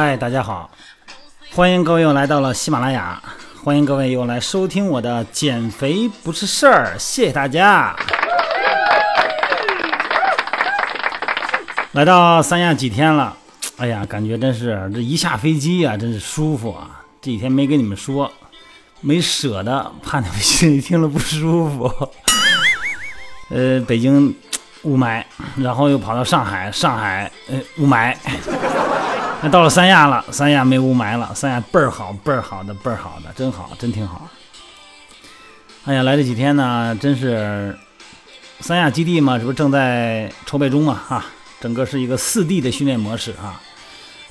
嗨，大家好，欢迎各位又来到了喜马拉雅，欢迎各位又来收听我的减肥不是事儿，谢谢大家。来到三亚几天了，哎呀，感觉真是这一下飞机啊，真是舒服啊！这几天没跟你们说，没舍得，怕你们心里听了不舒服。呃，北京雾霾，然后又跑到上海，上海呃雾霾。那到了三亚了，三亚没雾霾了，三亚倍儿好，倍儿好的，倍儿好的，真好，真挺好。哎呀，来这几天呢，真是三亚基地嘛，这不正在筹备中嘛，哈，整个是一个四 D 的训练模式啊，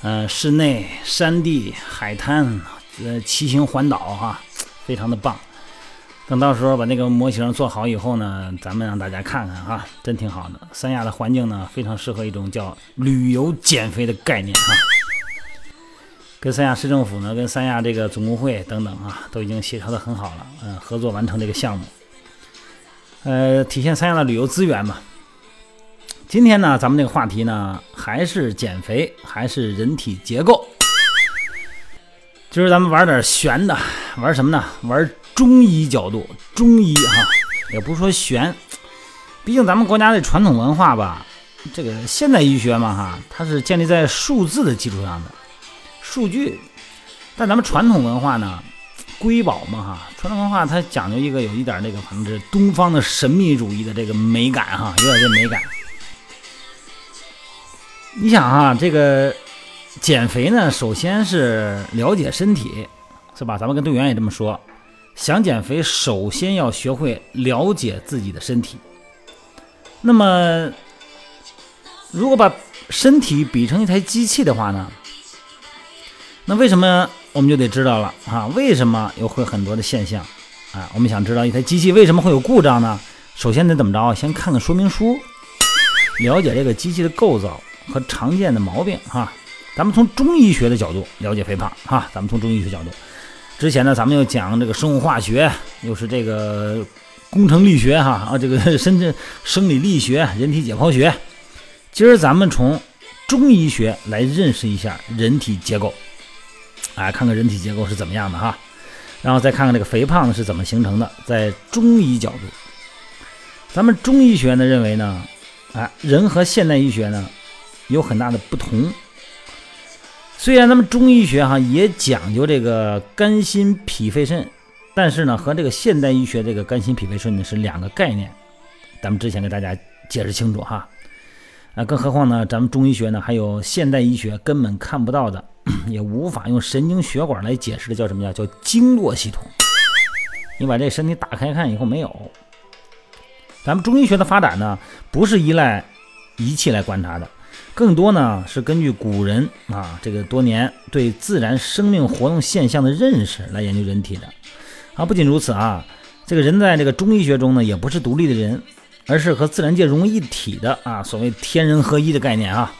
嗯，室内、山地、海滩，呃，骑行环岛哈，非常的棒。等到时候把那个模型做好以后呢，咱们让大家看看哈，真挺好的。三亚的环境呢，非常适合一种叫旅游减肥的概念哈。跟三亚市政府呢，跟三亚这个总工会等等啊，都已经协调的很好了，嗯，合作完成这个项目，呃，体现三亚的旅游资源嘛。今天呢，咱们这个话题呢，还是减肥，还是人体结构。今儿咱们玩点悬的，玩什么呢？玩中医角度，中医哈，也不是说玄，毕竟咱们国家的传统文化吧，这个现代医学嘛哈，它是建立在数字的基础上的。数据，但咱们传统文化呢，瑰宝嘛哈，传统文化它讲究一个有一点那个，反正是东方的神秘主义的这个美感哈，有点这美感。你想哈，这个减肥呢，首先是了解身体，是吧？咱们跟队员也这么说，想减肥，首先要学会了解自己的身体。那么，如果把身体比成一台机器的话呢？那为什么我们就得知道了啊？为什么又会很多的现象啊？我们想知道一台机器为什么会有故障呢？首先得怎么着？先看看说明书，了解这个机器的构造和常见的毛病哈。咱们从中医学的角度了解肥胖哈。咱们从中医学角度，之前呢，咱们又讲这个生物化学，又是这个工程力学哈啊，这个深圳生理力学、人体解剖学。今儿咱们从中医学来认识一下人体结构。哎，看看人体结构是怎么样的哈，然后再看看这个肥胖是怎么形成的。在中医角度，咱们中医学呢认为呢，啊，人和现代医学呢有很大的不同。虽然咱们中医学哈也讲究这个肝心脾肺肾，但是呢和这个现代医学这个肝心脾肺肾呢是两个概念。咱们之前给大家解释清楚哈。啊，更何况呢，咱们中医学呢还有现代医学根本看不到的。也无法用神经血管来解释的叫什么叫叫经络系统。你把这身体打开看以后没有？咱们中医学的发展呢，不是依赖仪器来观察的，更多呢是根据古人啊这个多年对自然生命活动现象的认识来研究人体的。啊，不仅如此啊，这个人在这个中医学中呢，也不是独立的人，而是和自然界融为一体的啊，所谓天人合一的概念啊。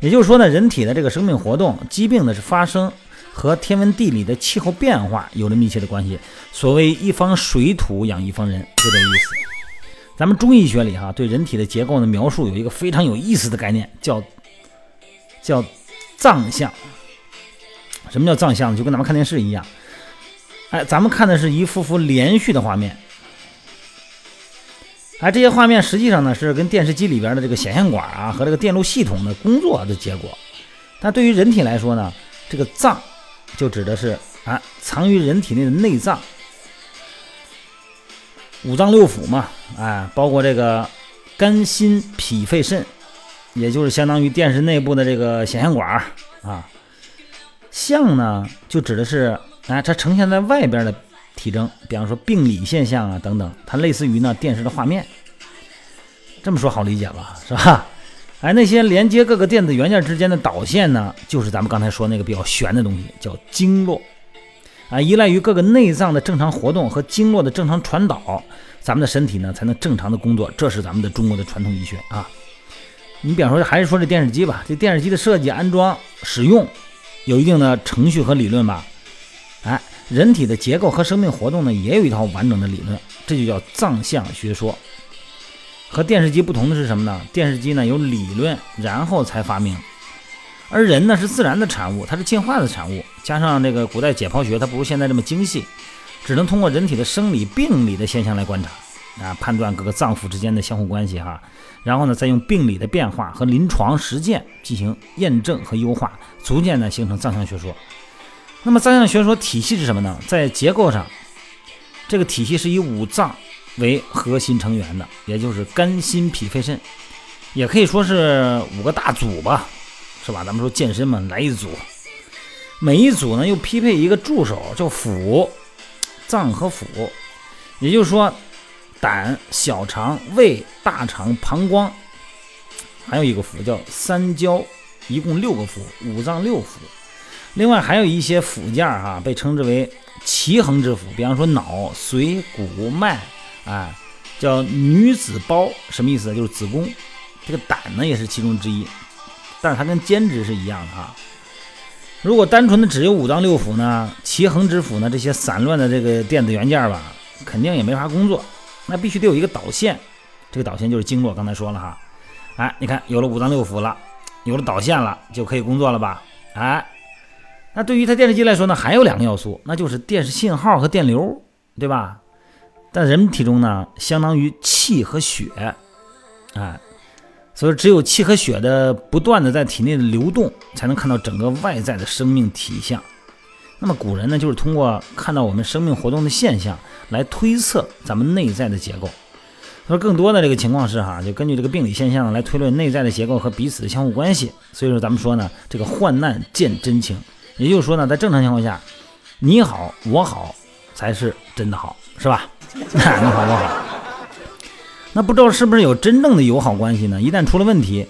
也就是说呢，人体的这个生命活动、疾病的是发生和天文地理的气候变化有着密切的关系。所谓一方水土养一方人，就这意思。咱们中医学里哈，对人体的结构的描述有一个非常有意思的概念，叫叫脏象。什么叫脏象？就跟咱们看电视一样，哎，咱们看的是一幅幅连续的画面。哎，这些画面实际上呢是跟电视机里边的这个显像管啊和这个电路系统的工作的结果。但对于人体来说呢，这个脏就指的是啊藏于人体内的内脏，五脏六腑嘛，哎，包括这个肝、心、脾、肺、肾，也就是相当于电视内部的这个显像管啊。象呢就指的是哎它呈现在外边的。体征，比方说病理现象啊等等，它类似于呢电视的画面。这么说好理解吧，是吧？哎，那些连接各个电子元件之间的导线呢，就是咱们刚才说那个比较玄的东西，叫经络。啊，依赖于各个内脏的正常活动和经络的正常传导，咱们的身体呢才能正常的工作。这是咱们的中国的传统医学啊。你比方说，还是说这电视机吧，这电视机的设计、安装、使用，有一定的程序和理论吧？哎。人体的结构和生命活动呢，也有一套完整的理论，这就叫脏象学说。和电视机不同的是什么呢？电视机呢有理论，然后才发明，而人呢是自然的产物，它是进化的产物，加上这个古代解剖学它不如现在这么精细，只能通过人体的生理病理的现象来观察啊，判断各个脏腑之间的相互关系哈。然后呢，再用病理的变化和临床实践进行验证和优化，逐渐呢形成藏象学说。那么藏象学说体系是什么呢？在结构上，这个体系是以五脏为核心成员的，也就是肝、心、脾、肺、肾，也可以说是五个大组吧，是吧？咱们说健身嘛，来一组，每一组呢又匹配一个助手，叫腑，脏和腑，也就是说。胆、小肠、胃、大肠、膀胱，还有一个腑叫三焦，一共六个腑，五脏六腑。另外还有一些腑件儿哈，被称之为奇恒之腑，比方说脑、髓、骨、脉，啊，叫女子胞，什么意思？就是子宫。这个胆呢也是其中之一，但是它跟兼职是一样的哈。如果单纯的只有五脏六腑呢，奇恒之腑呢，这些散乱的这个电子元件吧，肯定也没法工作。那必须得有一个导线，这个导线就是经络。刚才说了哈，哎，你看有了五脏六腑了，有了导线了，就可以工作了吧？哎，那对于它电视机来说呢，还有两个要素，那就是电视信号和电流，对吧？但人体中呢，相当于气和血，哎，所以只有气和血的不断的在体内的流动，才能看到整个外在的生命体象。那么古人呢，就是通过看到我们生命活动的现象来推测咱们内在的结构。说更多的这个情况是哈，就根据这个病理现象来推论内在的结构和彼此的相互关系。所以说咱们说呢，这个患难见真情，也就是说呢，在正常情况下，你好我好才是真的好，是吧？你好我好。那不知道是不是有真正的友好关系呢？一旦出了问题，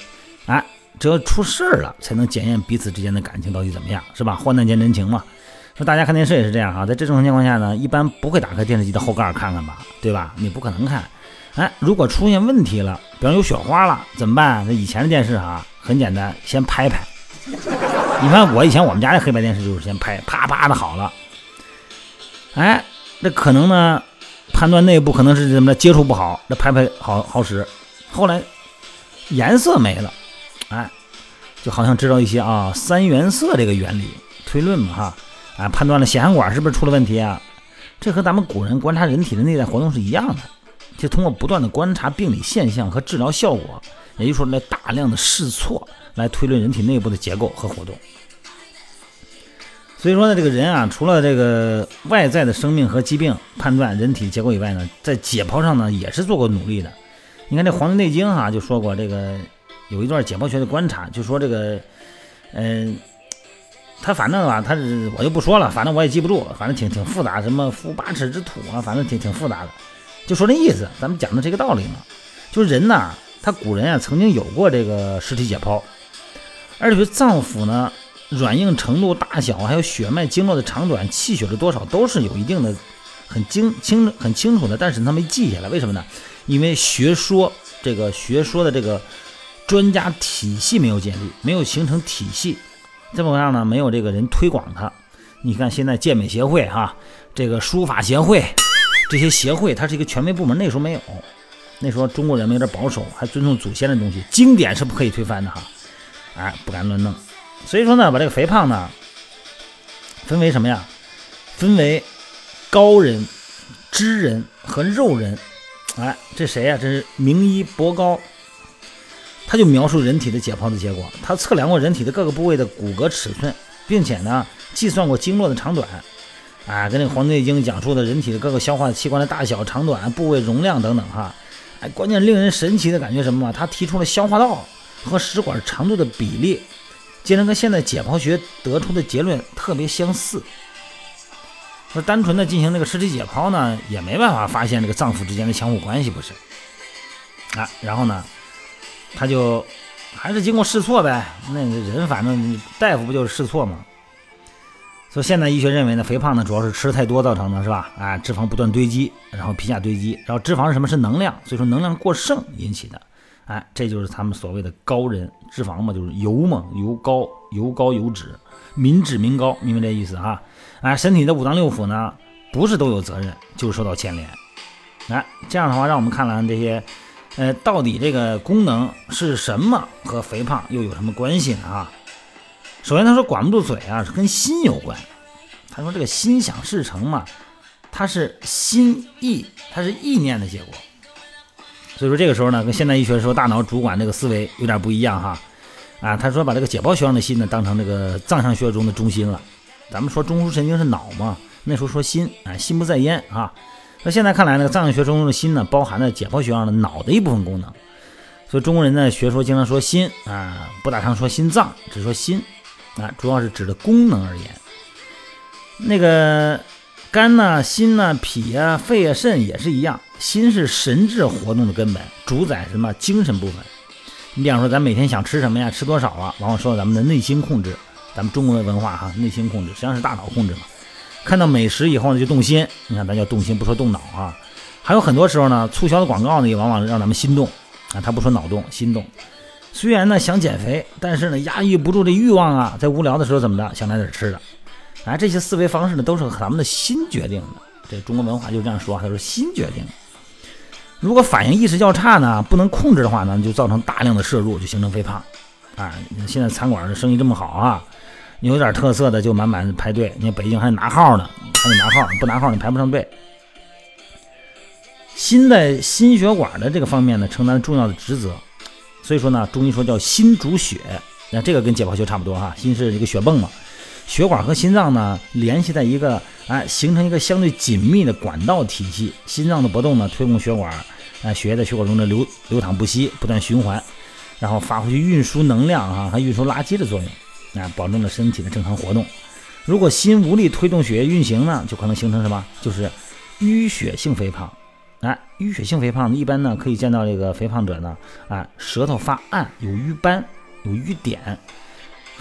哎，只要出事儿了才能检验彼此之间的感情到底怎么样，是吧？患难见真情嘛。说大家看电视也是这样哈，在这种情况下呢，一般不会打开电视机的后盖看看吧，对吧？你不可能看。哎，如果出现问题了，比方有雪花了，怎么办？那以前的电视啊，很简单，先拍拍。你看我以前我们家的黑白电视就是先拍，啪啪的好了。哎，那可能呢，判断内部可能是什么接触不好，那拍拍好好使。后来颜色没了，哎，就好像知道一些啊三原色这个原理推论嘛哈。啊，判断了显像管是不是出了问题啊？这和咱们古人观察人体的内在活动是一样的，就通过不断的观察病理现象和治疗效果，也就是说来大量的试错来推论人体内部的结构和活动。所以说呢，这个人啊，除了这个外在的生命和疾病判断人体结构以外呢，在解剖上呢也是做过努力的。你看这《黄帝内经》哈就说过，这个有一段解剖学的观察，就说这个，嗯。他反正啊，他是我就不说了，反正我也记不住，反正挺挺复杂，什么腹八尺之土啊，反正挺挺复杂的，就说这意思。咱们讲的这个道理嘛，就是人呐，他古人啊曾经有过这个尸体解剖，而且脏腑呢软硬程度、大小，还有血脉经络的长短、气血的多少，都是有一定的很精清很清楚的，但是他没记下来，为什么呢？因为学说这个学说的这个专家体系没有建立，没有形成体系。这么样呢？没有这个人推广它。你看现在健美协会哈，这个书法协会，这些协会它是一个权威部门。那时候没有，那时候中国人民有点保守，还尊重祖先的东西，经典是不可以推翻的哈。哎，不敢乱弄。所以说呢，把这个肥胖呢，分为什么呀？分为高人、知人和肉人。哎，这谁呀？这是名医博高。他就描述人体的解剖的结果，他测量过人体的各个部位的骨骼尺寸，并且呢计算过经络的长短，啊，跟那个《黄帝内经》讲述的人体的各个消化器官的大小、长短、部位容量等等哈，哎，关键令人神奇的感觉什么嘛？他提出了消化道和食管长度的比例，竟然跟现在解剖学得出的结论特别相似。说单纯的进行那个尸体解剖呢，也没办法发现这个脏腑之间的相互关系，不是？啊，然后呢？他就还是经过试错呗，那人反正大夫不就是试错吗？所以现代医学认为呢，肥胖呢主要是吃太多造成的，是吧？啊，脂肪不断堆积，然后皮下堆积，然后脂肪是什么？是能量，所以说能量过剩引起的。哎，这就是他们所谓的高人，脂肪嘛，就是油嘛，油高，油高油脂，民脂民膏，明白这意思啊？哎，身体的五脏六腑呢，不是都有责任，就受到牵连。哎，这样的话，让我们看看这些。呃，到底这个功能是什么？和肥胖又有什么关系呢？啊，首先他说管不住嘴啊，是跟心有关。他说这个心想事成嘛，它是心意，它是意念的结果。所以说这个时候呢，跟现代医学说大脑主管这个思维有点不一样哈。啊，他说把这个解剖学上的心呢当成这个藏象学中的中心了。咱们说中枢神经是脑嘛，那时候说心啊，心不在焉啊。那现在看来呢，藏象学中的心呢，包含了解剖学上的脑的一部分功能。所以中国人呢学说经常说心啊，不大常说心脏，只说心啊，主要是指的功能而言。那个肝呢、心呢、脾啊、肺啊、肾也是一样，心是神志活动的根本，主宰什么精神部分。你比方说，咱每天想吃什么呀，吃多少啊，往往说到咱们的内心控制。咱们中国的文化哈，内心控制实际上是大脑控制嘛。看到美食以后呢，就动心。你看，咱叫动心，不说动脑啊。还有很多时候呢，促销的广告呢，也往往让咱们心动啊。他不说脑动，心动。虽然呢想减肥，但是呢压抑不住这欲望啊，在无聊的时候怎么的，想来点吃的。哎，这些思维方式呢，都是咱们的心决定的。这中国文化就这样说，他说心决定。如果反应意识较差呢，不能控制的话呢，就造成大量的摄入，就形成肥胖。啊，现在餐馆的生意这么好啊。有点特色的就满满排队，你看北京还拿号呢，还得拿号，不拿号你排不上队。心在心血管的这个方面呢，承担重要的职责，所以说呢，中医说叫心主血，那这个跟解剖学差不多哈，心是一个血泵嘛，血管和心脏呢联系在一个，哎，形成一个相对紧密的管道体系，心脏的搏动呢推动血管，啊，血液在血管中的流流淌不息，不断循环，然后发挥去运输能量啊和运输垃圾的作用。啊，保证了身体的正常活动。如果心无力推动血液运行呢，就可能形成什么？就是淤血性肥胖。啊，淤血性肥胖一般呢可以见到这个肥胖者呢，啊，舌头发暗，有瘀斑，有瘀点。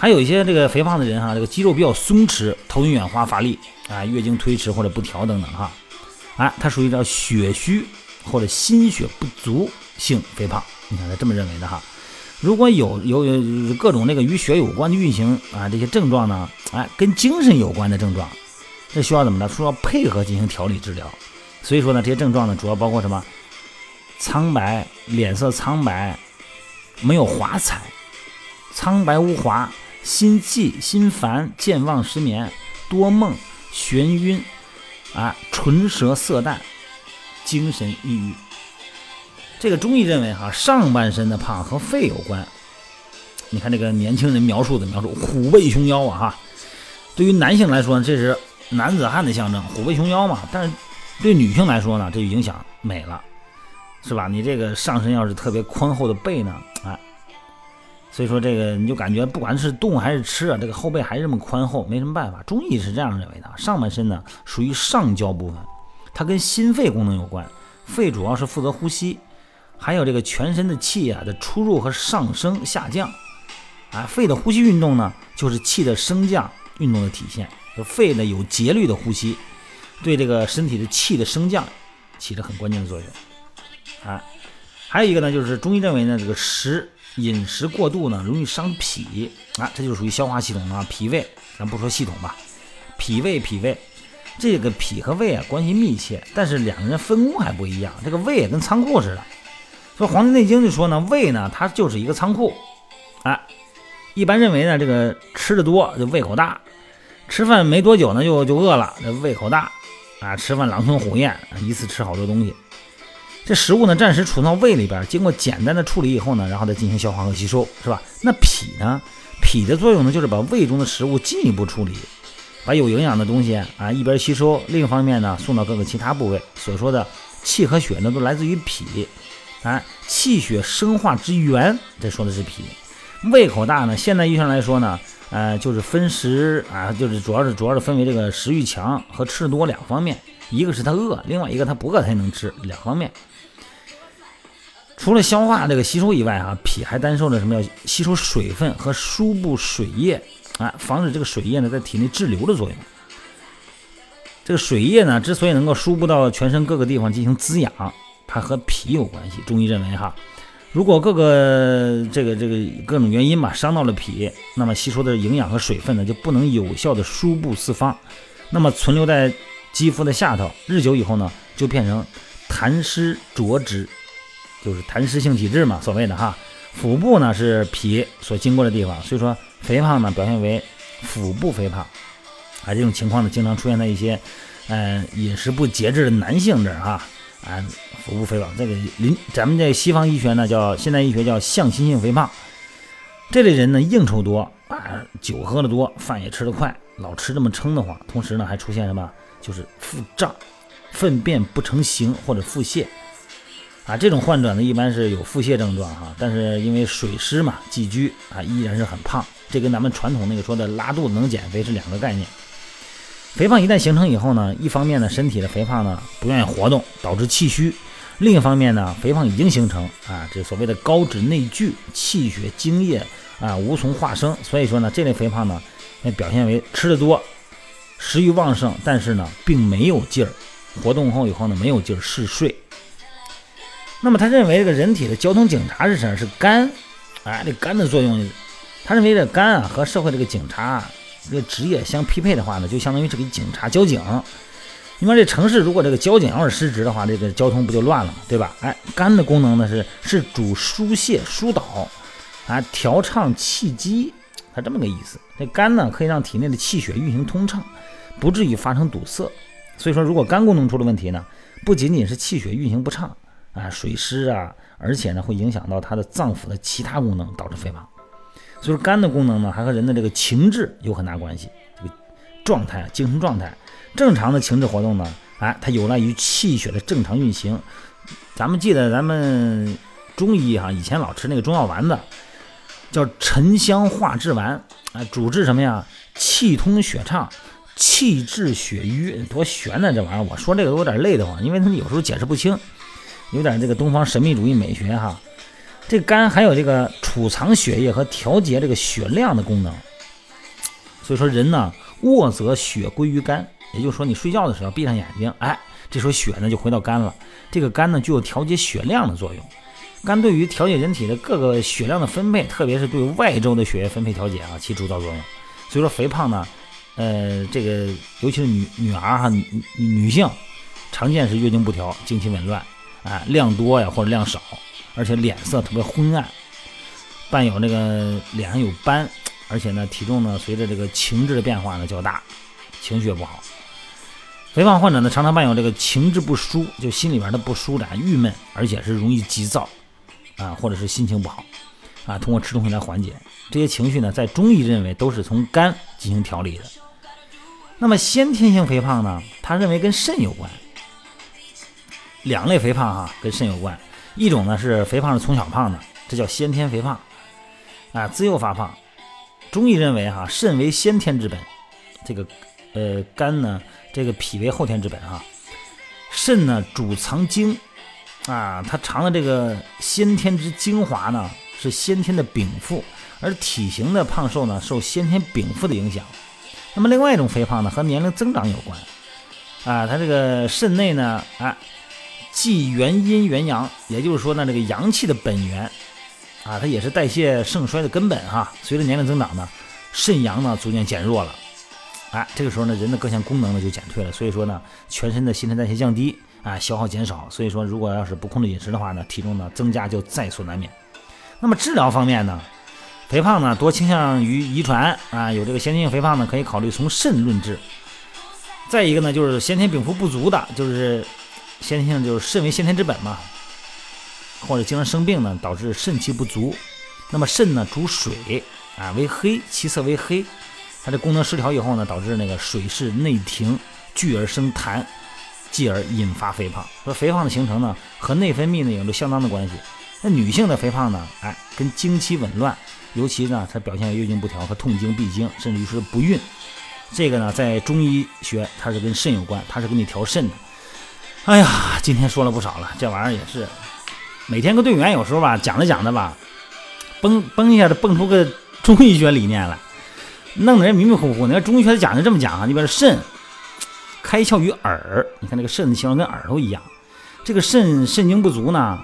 还有一些这个肥胖的人哈，这个肌肉比较松弛，头晕眼花、乏力啊，月经推迟或者不调等等哈。啊，它属于叫血虚或者心血不足性肥胖。你看他这么认为的哈。如果有有有各种那个与血有关的运行啊，这些症状呢，哎，跟精神有关的症状，这需要怎么呢？需要配合进行调理治疗。所以说呢，这些症状呢，主要包括什么？苍白，脸色苍白，没有华彩，苍白无华，心悸、心烦、健忘、失眠、多梦、眩晕，啊，唇舌色淡，精神抑郁。这个中医认为，哈，上半身的胖和肺有关。你看这个年轻人描述的描述，虎背熊腰啊，哈。对于男性来说，这是男子汉的象征，虎背熊腰嘛。但是对女性来说呢，这就影响美了，是吧？你这个上身要是特别宽厚的背呢，哎，所以说这个你就感觉不管是动还是吃啊，这个后背还是这么宽厚，没什么办法。中医是这样认为的，上半身呢属于上焦部分，它跟心肺功能有关，肺主要是负责呼吸。还有这个全身的气啊的出入和上升下降，啊，肺的呼吸运动呢，就是气的升降运动的体现。就肺呢有节律的呼吸，对这个身体的气的升降起着很关键的作用。啊，还有一个呢，就是中医认为呢，这个食饮食过度呢，容易伤脾啊，这就属于消化系统啊，脾胃。咱不说系统吧，脾胃脾胃，这个脾和胃啊关系密切，但是两个人分工还不一样。这个胃也跟仓库似的。说《黄帝内经》就说呢，胃呢它就是一个仓库，啊，一般认为呢，这个吃的多就胃口大，吃饭没多久呢就就饿了，这胃口大，啊，吃饭狼吞虎咽，一次吃好多东西。这食物呢暂时储到胃里边，经过简单的处理以后呢，然后再进行消化和吸收，是吧？那脾呢，脾的作用呢就是把胃中的食物进一步处理，把有营养的东西啊一边吸收，另一方面呢送到各个其他部位。所说的气和血呢都来自于脾。啊，气血生化之源，这说的是脾。胃口大呢，现代医生来说呢，呃，就是分食啊，就是主要是主要是分为这个食欲强和吃多两方面。一个是他饿，另外一个他不饿他也能吃，两方面。除了消化这个吸收以外啊，脾还担受着什么？要吸收水分和输布水液啊，防止这个水液呢在体内滞留的作用。这个水液呢，之所以能够输布到全身各个地方进行滋养。它和脾有关系，中医认为哈，如果各个这个这个各种原因吧伤到了脾，那么吸收的营养和水分呢就不能有效的输布四方，那么存留在肌肤的下头，日久以后呢就变成痰湿浊滞，就是痰湿性体质嘛，所谓的哈，腹部呢是脾所经过的地方，所以说肥胖呢表现为腹部肥胖，啊，这种情况呢经常出现在一些，嗯，饮食不节制的男性这儿哈，啊，腹部肥胖，这个临咱们这西方医学呢叫现代医学叫向心性肥胖，这类人呢应酬多啊，酒喝的多，饭也吃得快，老吃这么撑的话，同时呢还出现什么，就是腹胀、粪便不成形或者腹泻。啊，这种患者呢，一般是有腹泻症状哈，但是因为水湿嘛寄居啊，依然是很胖。这跟咱们传统那个说的拉肚子能减肥是两个概念。肥胖一旦形成以后呢，一方面呢，身体的肥胖呢不愿意活动，导致气虚；另一方面呢，肥胖已经形成啊，这所谓的高脂内聚，气血精液啊无从化生。所以说呢，这类肥胖呢，那表现为吃的多，食欲旺盛，但是呢，并没有劲儿，活动后以后呢，没有劲儿，嗜睡。那么他认为这个人体的交通警察是什么？是肝，哎，这肝的作用，他认为这肝啊和社会这个警察这个职业相匹配的话呢，就相当于这个警察交警。你说这城市如果这个交警要是失职的话，这个交通不就乱了嘛，对吧？哎，肝的功能呢是是主疏泄疏导，啊，调畅气机，它这么个意思。这肝呢可以让体内的气血运行通畅，不至于发生堵塞。所以说，如果肝功能出了问题呢，不仅仅是气血运行不畅。啊，水湿啊，而且呢会影响到它的脏腑的其他功能，导致肥胖。所以说肝的功能呢，还和人的这个情志有很大关系。这个状态，精神状态，正常的情志活动呢，哎，它有赖于气血的正常运行。咱们记得咱们中医哈，以前老吃那个中药丸子，叫沉香化滞丸啊，主治什么呀？气通血畅，气滞血瘀，多玄呢这玩意儿。我说这个都有点累得慌，因为他们有时候解释不清。有点这个东方神秘主义美学哈，这肝还有这个储藏血液和调节这个血量的功能。所以说人呢卧则血归于肝，也就是说你睡觉的时候闭上眼睛，哎，这时候血呢就回到肝了。这个肝呢具有调节血量的作用。肝对于调节人体的各个血量的分配，特别是对外周的血液分配调节啊，起主导作用。所以说肥胖呢，呃，这个尤其是女女孩哈，女女性常见是月经不调，经期紊乱。啊，量多呀，或者量少，而且脸色特别昏暗，伴有那个脸上有斑，而且呢，体重呢随着这个情志的变化呢较大，情绪也不好。肥胖患者呢常常伴有这个情志不舒，就心里边的不舒展、郁闷，而且是容易急躁啊，或者是心情不好啊，通过吃东西来缓解这些情绪呢，在中医认为都是从肝进行调理的。那么先天性肥胖呢，他认为跟肾有关。两类肥胖哈，跟肾有关。一种呢是肥胖是从小胖的，这叫先天肥胖，啊，自幼发胖。中医认为哈，肾为先天之本，这个呃肝呢，这个脾为后天之本哈。肾呢主藏精，啊，它藏的这个先天之精华呢，是先天的禀赋，而体型的胖瘦呢，受先天禀赋的影响。那么另外一种肥胖呢，和年龄增长有关，啊，它这个肾内呢，啊。即元阴元阳，也就是说呢，这个阳气的本源啊，它也是代谢盛衰的根本哈。随着年龄增长呢，肾阳呢逐渐减弱了，哎，这个时候呢，人的各项功能呢就减退了，所以说呢，全身的新陈代谢降低啊，消耗减少，所以说如果要是不控制饮食的话呢，体重呢增加就在所难免。那么治疗方面呢，肥胖呢多倾向于遗传啊，有这个先天性肥胖呢，可以考虑从肾论治。再一个呢，就是先天禀赋不足的，就是。先天性就是肾为先天之本嘛，或者经常生病呢，导致肾气不足。那么肾呢主水啊，为黑，其色为黑，它的功能失调以后呢，导致那个水势内停，聚而生痰，继而引发肥胖。说肥胖的形成呢，和内分泌呢有着相当的关系。那女性的肥胖呢，哎，跟经期紊乱，尤其呢，它表现为月经不调和痛经、闭经，甚至于是不孕。这个呢，在中医学它是跟肾有关，它是给你调肾的。哎呀，今天说了不少了，这玩意儿也是每天跟队员有时候吧讲着讲着吧，嘣嘣一下子蹦出个中医学理念来，弄得人迷迷糊糊。你看中医学讲的这么讲啊，你比如肾开窍于耳，你看那个肾的形状跟耳朵一样。这个肾肾精不足呢，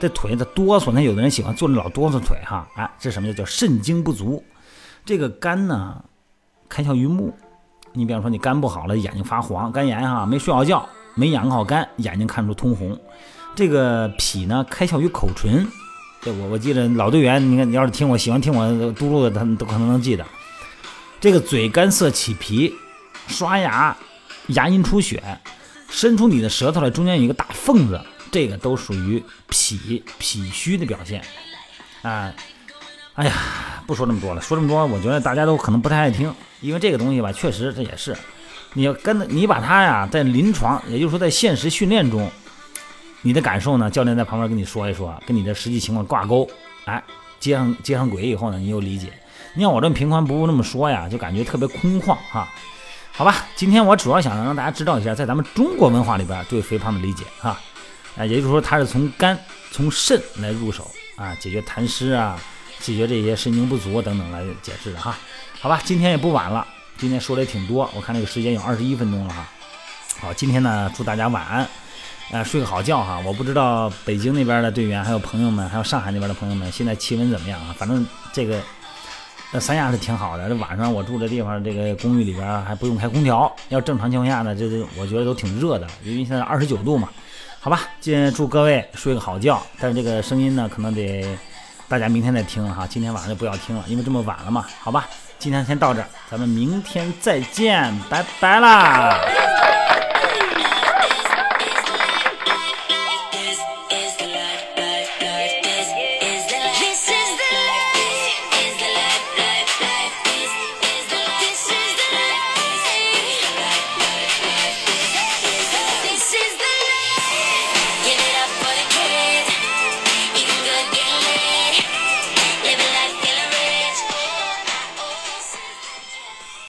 这腿的哆嗦，那有的人喜欢坐着老哆嗦腿哈，哎，这什么叫叫肾精不足？这个肝呢开窍于目，你比方说你肝不好了，眼睛发黄，肝炎哈，没睡好觉。没养好肝，眼睛看出通红。这个脾呢，开窍于口唇，这我我记得老队员，你看你要是听我喜欢听我嘟噜的，他们都可能能记得。这个嘴干涩起皮，刷牙牙龈出血，伸出你的舌头来，中间有一个大缝子，这个都属于脾脾虚的表现啊。哎呀，不说这么多了，说这么多，我觉得大家都可能不太爱听，因为这个东西吧，确实这也是，你要跟你把它呀，在临床，也就是说在现实训练中，你的感受呢，教练在旁边跟你说一说，跟你的实际情况挂钩，哎，接上接上轨以后呢，你有理解。你像我这么平宽不那么说呀，就感觉特别空旷哈。好吧，今天我主要想让大家知道一下，在咱们中国文化里边对肥胖的理解哈，啊，也就是说它是从肝、从肾来入手啊，解决痰湿啊。解决这些肾精不足等等来解释的哈，好吧，今天也不晚了，今天说的也挺多，我看这个时间有二十一分钟了哈。好，今天呢，祝大家晚安，呃，睡个好觉哈。我不知道北京那边的队员，还有朋友们，还有上海那边的朋友们，现在气温怎么样啊？反正这个，呃，三亚是挺好的。这晚上我住的地方，这个公寓里边还不用开空调，要正常情况下呢，这这我觉得都挺热的，因为现在二十九度嘛。好吧，今天祝各位睡个好觉，但是这个声音呢，可能得。大家明天再听了哈，今天晚上就不要听了，因为这么晚了嘛，好吧，今天先到这儿，咱们明天再见，拜拜啦。